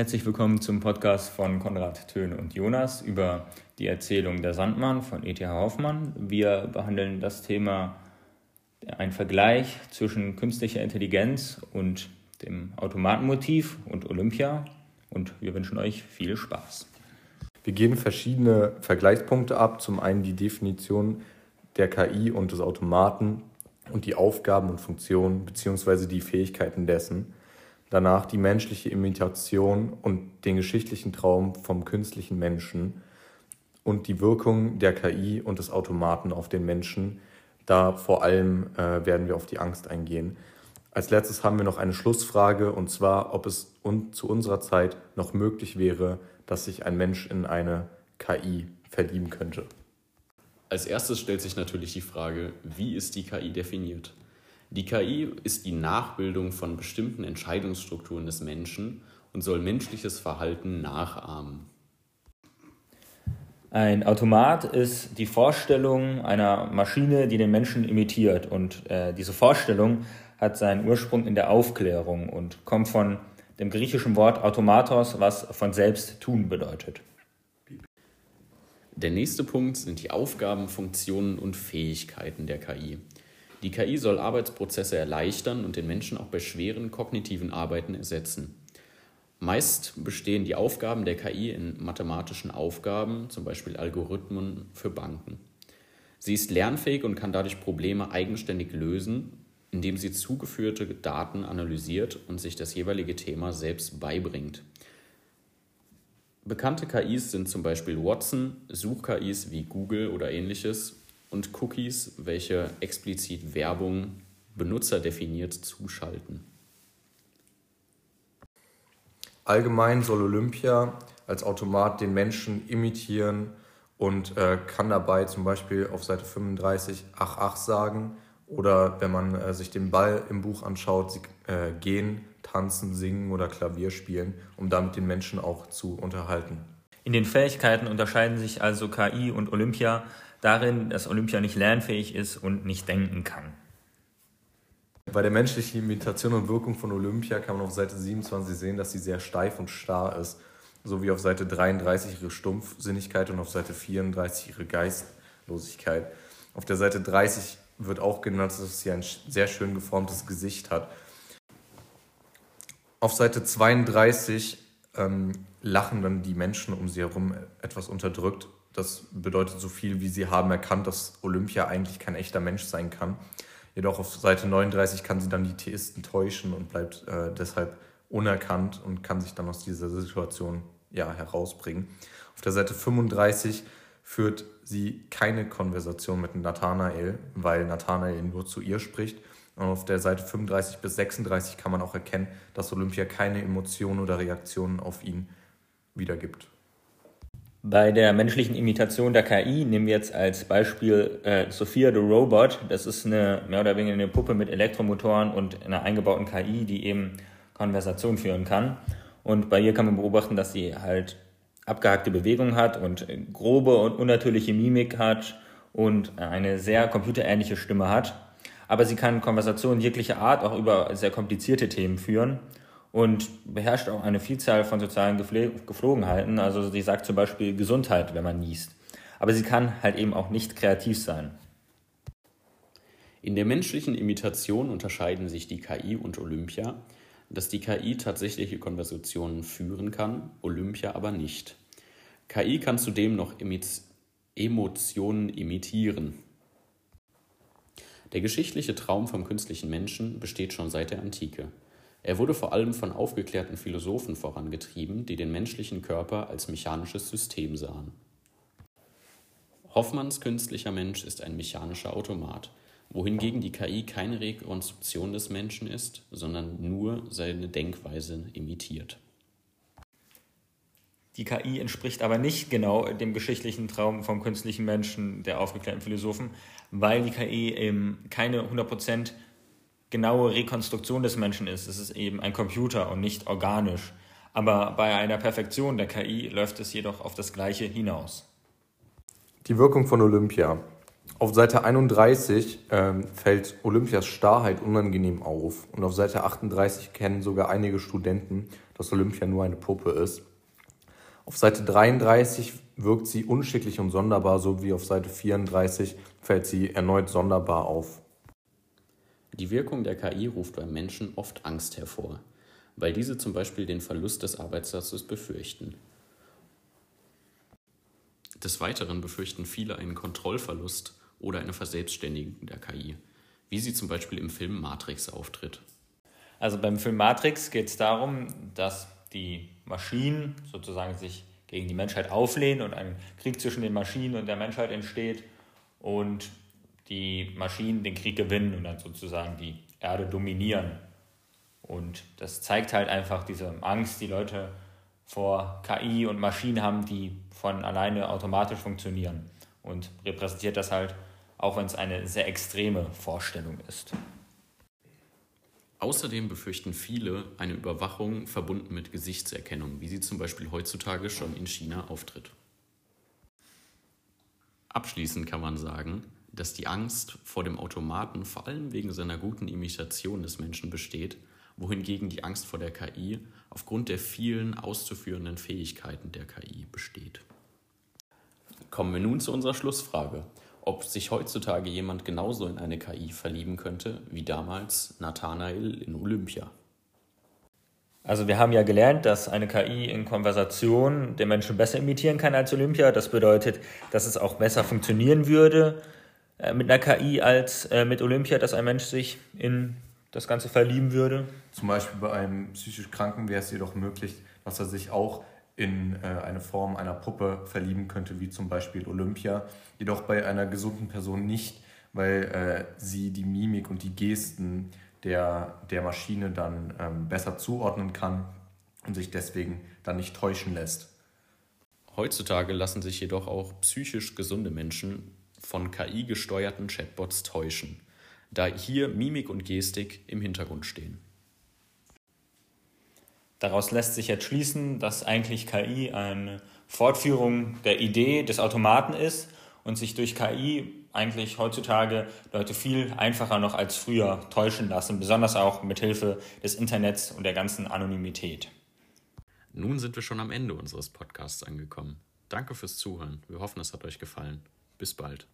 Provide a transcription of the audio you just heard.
Herzlich willkommen zum Podcast von Konrad Töne und Jonas über die Erzählung Der Sandmann von E.T.H. Hoffmann. Wir behandeln das Thema ein Vergleich zwischen künstlicher Intelligenz und dem Automatenmotiv und Olympia und wir wünschen euch viel Spaß. Wir gehen verschiedene Vergleichspunkte ab. Zum einen die Definition der KI und des Automaten und die Aufgaben und Funktionen bzw. die Fähigkeiten dessen danach die menschliche Imitation und den geschichtlichen Traum vom künstlichen Menschen und die Wirkung der KI und des Automaten auf den Menschen. Da vor allem äh, werden wir auf die Angst eingehen. Als letztes haben wir noch eine Schlussfrage und zwar, ob es un zu unserer Zeit noch möglich wäre, dass sich ein Mensch in eine KI verlieben könnte. Als erstes stellt sich natürlich die Frage, wie ist die KI definiert? Die KI ist die Nachbildung von bestimmten Entscheidungsstrukturen des Menschen und soll menschliches Verhalten nachahmen. Ein Automat ist die Vorstellung einer Maschine, die den Menschen imitiert. Und äh, diese Vorstellung hat seinen Ursprung in der Aufklärung und kommt von dem griechischen Wort automatos, was von selbst tun bedeutet. Der nächste Punkt sind die Aufgaben, Funktionen und Fähigkeiten der KI. Die KI soll Arbeitsprozesse erleichtern und den Menschen auch bei schweren kognitiven Arbeiten ersetzen. Meist bestehen die Aufgaben der KI in mathematischen Aufgaben, zum Beispiel Algorithmen für Banken. Sie ist lernfähig und kann dadurch Probleme eigenständig lösen, indem sie zugeführte Daten analysiert und sich das jeweilige Thema selbst beibringt. Bekannte KIs sind zum Beispiel Watson, Such-KIs wie Google oder ähnliches und Cookies, welche explizit Werbung benutzerdefiniert zuschalten. Allgemein soll Olympia als Automat den Menschen imitieren und äh, kann dabei zum Beispiel auf Seite 35 ach ach sagen oder wenn man äh, sich den Ball im Buch anschaut, sie äh, gehen, tanzen, singen oder Klavier spielen, um damit den Menschen auch zu unterhalten. In den Fähigkeiten unterscheiden sich also KI und Olympia darin, dass Olympia nicht lernfähig ist und nicht denken kann. Bei der menschlichen Imitation und Wirkung von Olympia kann man auf Seite 27 sehen, dass sie sehr steif und starr ist, sowie auf Seite 33 ihre Stumpfsinnigkeit und auf Seite 34 ihre Geistlosigkeit. Auf der Seite 30 wird auch genannt, dass sie ein sehr schön geformtes Gesicht hat. Auf Seite 32 ähm, lachen dann die Menschen um sie herum etwas unterdrückt das bedeutet so viel, wie sie haben erkannt, dass Olympia eigentlich kein echter Mensch sein kann. Jedoch auf Seite 39 kann sie dann die Theisten täuschen und bleibt äh, deshalb unerkannt und kann sich dann aus dieser Situation ja, herausbringen. Auf der Seite 35 führt sie keine Konversation mit Nathanael, weil Nathanael nur zu ihr spricht. Und auf der Seite 35 bis 36 kann man auch erkennen, dass Olympia keine Emotionen oder Reaktionen auf ihn wiedergibt. Bei der menschlichen Imitation der KI nehmen wir jetzt als Beispiel äh, Sophia the Robot. Das ist eine mehr oder weniger eine Puppe mit Elektromotoren und einer eingebauten KI, die eben Konversation führen kann. Und bei ihr kann man beobachten, dass sie halt abgehackte Bewegungen hat und grobe und unnatürliche Mimik hat und eine sehr computerähnliche Stimme hat. Aber sie kann Konversationen jeglicher Art auch über sehr komplizierte Themen führen und beherrscht auch eine Vielzahl von sozialen Geflogenheiten. Also sie sagt zum Beispiel Gesundheit, wenn man niest. Aber sie kann halt eben auch nicht kreativ sein. In der menschlichen Imitation unterscheiden sich die KI und Olympia, dass die KI tatsächliche Konversationen führen kann, Olympia aber nicht. KI kann zudem noch Emotionen imitieren. Der geschichtliche Traum vom künstlichen Menschen besteht schon seit der Antike. Er wurde vor allem von aufgeklärten Philosophen vorangetrieben, die den menschlichen Körper als mechanisches System sahen. Hoffmanns künstlicher Mensch ist ein mechanischer Automat, wohingegen die KI keine Rekonstruktion des Menschen ist, sondern nur seine Denkweise imitiert. Die KI entspricht aber nicht genau dem geschichtlichen Traum vom künstlichen Menschen der aufgeklärten Philosophen, weil die KI eben keine 100% genaue Rekonstruktion des Menschen ist. Es ist eben ein Computer und nicht organisch. Aber bei einer Perfektion der KI läuft es jedoch auf das Gleiche hinaus. Die Wirkung von Olympia. Auf Seite 31 ähm, fällt Olympias Starrheit unangenehm auf und auf Seite 38 kennen sogar einige Studenten, dass Olympia nur eine Puppe ist. Auf Seite 33 wirkt sie unschicklich und sonderbar, so wie auf Seite 34 fällt sie erneut sonderbar auf. Die Wirkung der KI ruft beim Menschen oft Angst hervor, weil diese zum Beispiel den Verlust des Arbeitsplatzes befürchten. Des Weiteren befürchten viele einen Kontrollverlust oder eine Verselbstständigung der KI, wie sie zum Beispiel im Film Matrix auftritt. Also beim Film Matrix geht es darum, dass die Maschinen sozusagen sich gegen die Menschheit auflehnen und ein Krieg zwischen den Maschinen und der Menschheit entsteht und die Maschinen den Krieg gewinnen und dann sozusagen die Erde dominieren. Und das zeigt halt einfach diese Angst, die Leute vor KI und Maschinen haben, die von alleine automatisch funktionieren. Und repräsentiert das halt auch wenn es eine sehr extreme Vorstellung ist. Außerdem befürchten viele eine Überwachung verbunden mit Gesichtserkennung, wie sie zum Beispiel heutzutage schon in China auftritt. Abschließend kann man sagen, dass die Angst vor dem Automaten vor allem wegen seiner guten Imitation des Menschen besteht, wohingegen die Angst vor der KI aufgrund der vielen auszuführenden Fähigkeiten der KI besteht. Kommen wir nun zu unserer Schlussfrage ob sich heutzutage jemand genauso in eine KI verlieben könnte wie damals Nathanael in Olympia. Also wir haben ja gelernt, dass eine KI in Konversation den Menschen besser imitieren kann als Olympia. Das bedeutet, dass es auch besser funktionieren würde mit einer KI als äh, mit Olympia, dass ein Mensch sich in das Ganze verlieben würde. Zum Beispiel bei einem psychisch Kranken wäre es jedoch möglich, dass er sich auch in äh, eine Form einer Puppe verlieben könnte, wie zum Beispiel Olympia. Jedoch bei einer gesunden Person nicht, weil äh, sie die Mimik und die Gesten der, der Maschine dann ähm, besser zuordnen kann und sich deswegen dann nicht täuschen lässt. Heutzutage lassen sich jedoch auch psychisch gesunde Menschen von KI gesteuerten Chatbots täuschen, da hier Mimik und Gestik im Hintergrund stehen. Daraus lässt sich jetzt schließen, dass eigentlich KI eine Fortführung der Idee des Automaten ist und sich durch KI eigentlich heutzutage Leute viel einfacher noch als früher täuschen lassen, besonders auch mit Hilfe des Internets und der ganzen Anonymität. Nun sind wir schon am Ende unseres Podcasts angekommen. Danke fürs Zuhören. Wir hoffen, es hat euch gefallen. Bis bald.